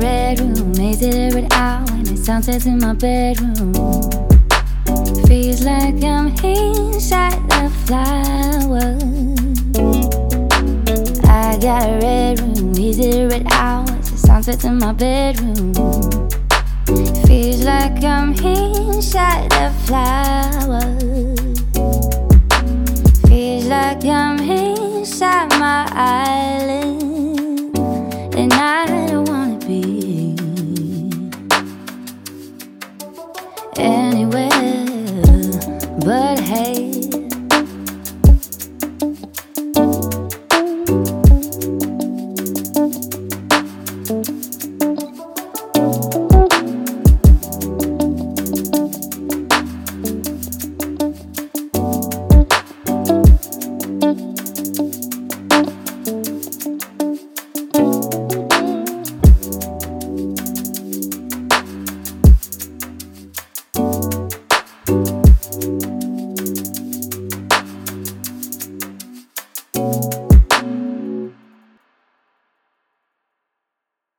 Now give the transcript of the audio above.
red room, made it every hour when it sunsets in my bedroom. Feels like I'm inside a flower. I got a red room, easy red hours, it sunset in my bedroom. Feels like I'm inside a flower. hey.